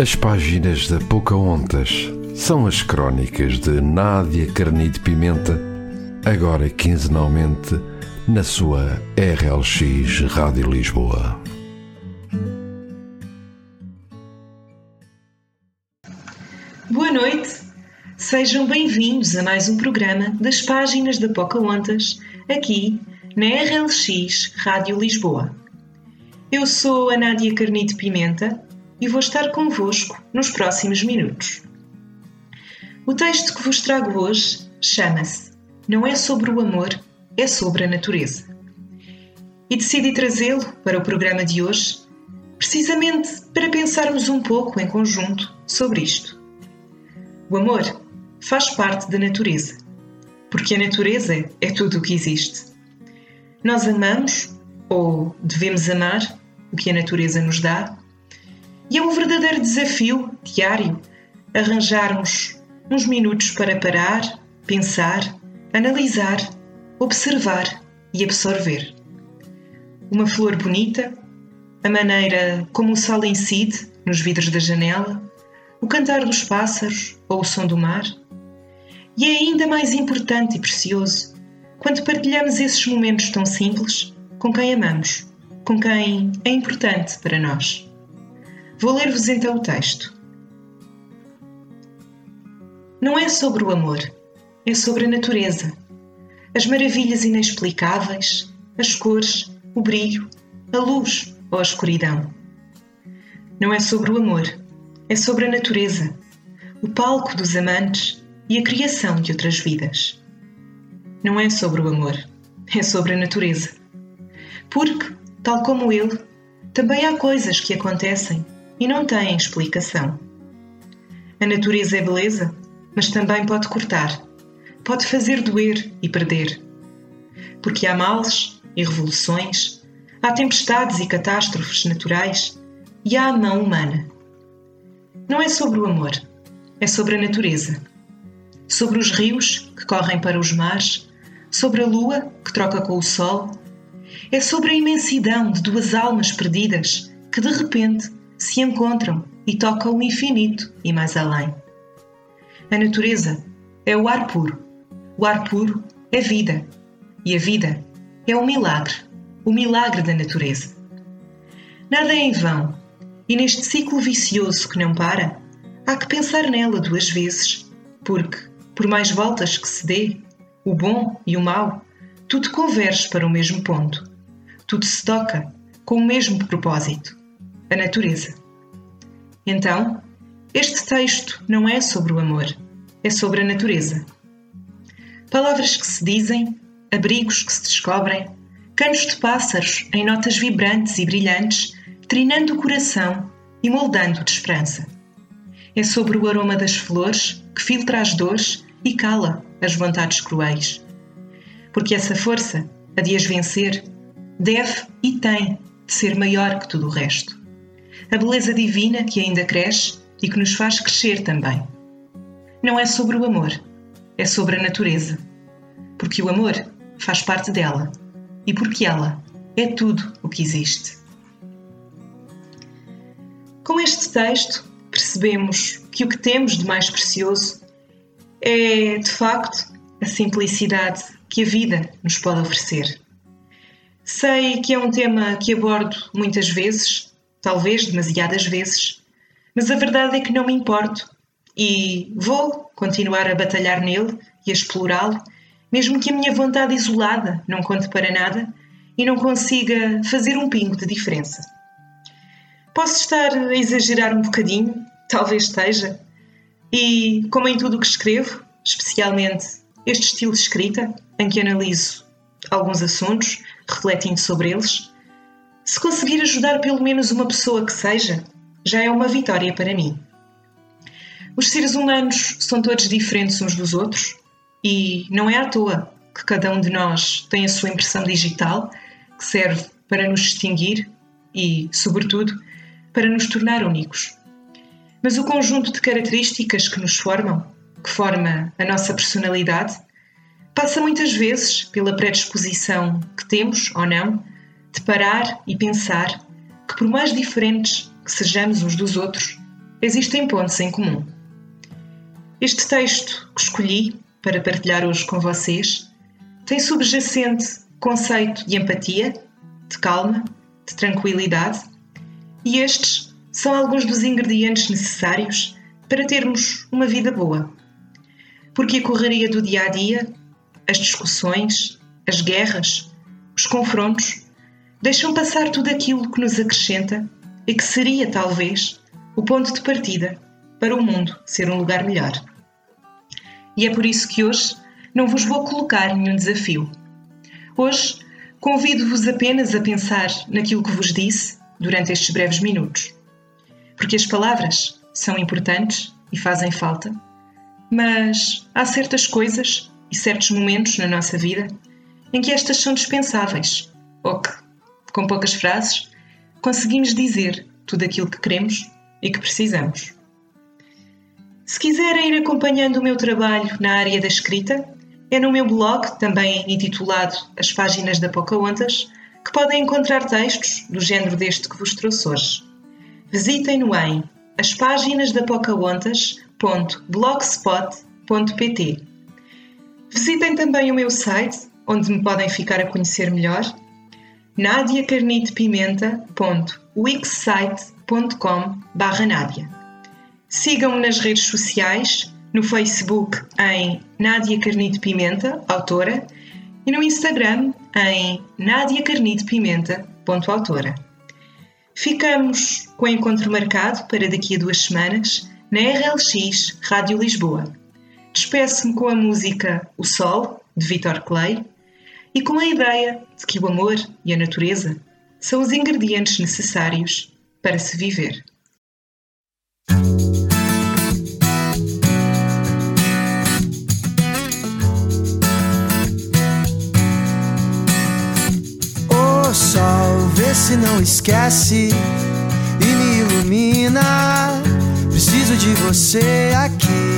As páginas da Pocahontas são as crónicas de Nádia Carnide Pimenta, agora quinzenalmente na sua RLX Rádio Lisboa. Boa noite, sejam bem-vindos a mais um programa das páginas da Pocahontas, aqui na RLX Rádio Lisboa. Eu sou a Nádia Carnide Pimenta e vou estar convosco nos próximos minutos. O texto que vos trago hoje chama-se Não é sobre o amor, é sobre a natureza. E decidi trazê-lo para o programa de hoje, precisamente para pensarmos um pouco em conjunto sobre isto. O amor faz parte da natureza, porque a natureza é tudo o que existe. Nós amamos, ou devemos amar, o que a natureza nos dá. E é um verdadeiro desafio diário arranjarmos uns minutos para parar, pensar, analisar, observar e absorver. Uma flor bonita, a maneira como o sol incide nos vidros da janela, o cantar dos pássaros ou o som do mar. E é ainda mais importante e precioso quando partilhamos esses momentos tão simples com quem amamos com quem é importante para nós. Vou ler-vos então o texto. Não é sobre o amor, é sobre a natureza. As maravilhas inexplicáveis, as cores, o brilho, a luz ou a escuridão. Não é sobre o amor, é sobre a natureza, o palco dos amantes e a criação de outras vidas. Não é sobre o amor, é sobre a natureza. Porque Tal como ele, também há coisas que acontecem e não têm explicação. A natureza é beleza, mas também pode cortar, pode fazer doer e perder. Porque há males e revoluções, há tempestades e catástrofes naturais e há a mão humana. Não é sobre o amor, é sobre a natureza. Sobre os rios que correm para os mares, sobre a lua que troca com o sol é sobre a imensidão de duas almas perdidas que de repente se encontram e tocam o infinito e mais além. A natureza é o ar puro. O ar puro é vida. E a vida é o milagre, o milagre da natureza. Nada é em vão, e neste ciclo vicioso que não para, há que pensar nela duas vezes, porque, por mais voltas que se dê, o bom e o mau, tudo converge para o mesmo ponto tudo se toca com o mesmo propósito, a natureza. Então, este texto não é sobre o amor, é sobre a natureza. Palavras que se dizem, abrigos que se descobrem, canos de pássaros em notas vibrantes e brilhantes, trinando o coração e moldando de esperança. É sobre o aroma das flores que filtra as dores e cala as vontades cruéis. Porque essa força, a de as vencer, deve e tem de ser maior que tudo o resto. A beleza divina que ainda cresce e que nos faz crescer também. Não é sobre o amor, é sobre a natureza. Porque o amor faz parte dela e porque ela é tudo o que existe. Com este texto, percebemos que o que temos de mais precioso é, de facto, a simplicidade que a vida nos pode oferecer. Sei que é um tema que abordo muitas vezes, talvez demasiadas vezes, mas a verdade é que não me importo e vou continuar a batalhar nele e a explorá-lo, mesmo que a minha vontade isolada não conte para nada e não consiga fazer um pingo de diferença. Posso estar a exagerar um bocadinho, talvez esteja, e como em tudo o que escrevo, especialmente este estilo de escrita, em que analiso alguns assuntos, refletindo sobre eles. Se conseguir ajudar pelo menos uma pessoa que seja, já é uma vitória para mim. Os seres humanos são todos diferentes uns dos outros e não é à toa que cada um de nós tem a sua impressão digital que serve para nos distinguir e, sobretudo, para nos tornar únicos. Mas o conjunto de características que nos formam, que forma a nossa personalidade, passa muitas vezes pela predisposição que temos ou não de parar e pensar que, por mais diferentes que sejamos uns dos outros, existem pontos em comum. Este texto que escolhi para partilhar hoje com vocês tem subjacente conceito de empatia, de calma, de tranquilidade, e estes são alguns dos ingredientes necessários para termos uma vida boa. Porque a correria do dia a dia, as discussões, as guerras, os confrontos, deixam passar tudo aquilo que nos acrescenta e que seria, talvez, o ponto de partida para o mundo ser um lugar melhor. E é por isso que hoje não vos vou colocar nenhum desafio. Hoje convido-vos apenas a pensar naquilo que vos disse durante estes breves minutos. Porque as palavras são importantes e fazem falta, mas há certas coisas e certos momentos na nossa vida em que estas são dispensáveis, ou que, com poucas frases, conseguimos dizer tudo aquilo que queremos e que precisamos. Se quiserem ir acompanhando o meu trabalho na área da escrita, é no meu blog, também intitulado As Páginas da Pocahontas, que podem encontrar textos do género deste que vos trouxe hoje. Visitem-no em aspáginasdapocahontas.blogspot.pt Visitem também o meu site, onde me podem ficar a conhecer melhor, nadiacarnitepimenta.wixsite.com Nádia. Sigam-me nas redes sociais no Facebook em Nádia Carnide Pimenta, autora, e no Instagram em Nádia Carnide Pimenta.autora. Ficamos com o encontro marcado para daqui a duas semanas na RLX Rádio Lisboa. Despeço-me com a música O Sol, de Vitor Clay, e com a ideia de que o amor e a natureza são os ingredientes necessários para se viver. se não esquece e me ilumina. Preciso de você aqui.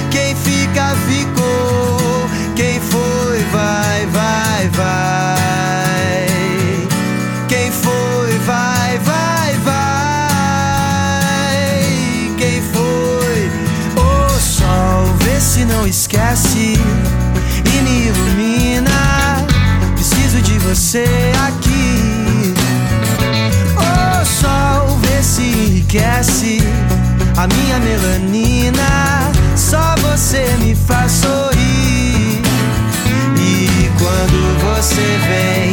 Você aqui. O sol, vê se enriquece a minha melanina. Só você me faz sorrir. E quando você vem,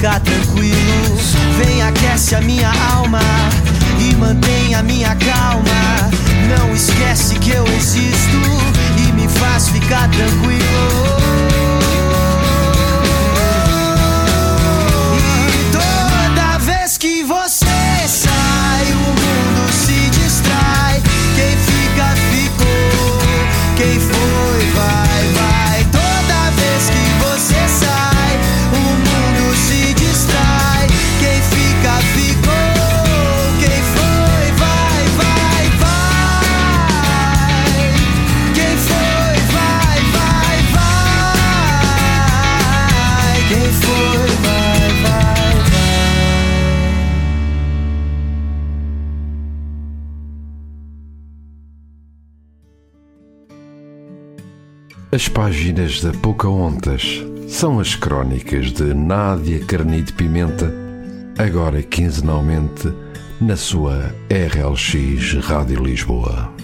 ficar tranquilo. Vem, aquece a minha alma e mantém a minha calma. Não esquece que eu existo e me faz ficar tranquilo. As páginas da Pocahontas são as crónicas de Nádia Carnide Pimenta, agora quinzenalmente na sua RLX Rádio Lisboa.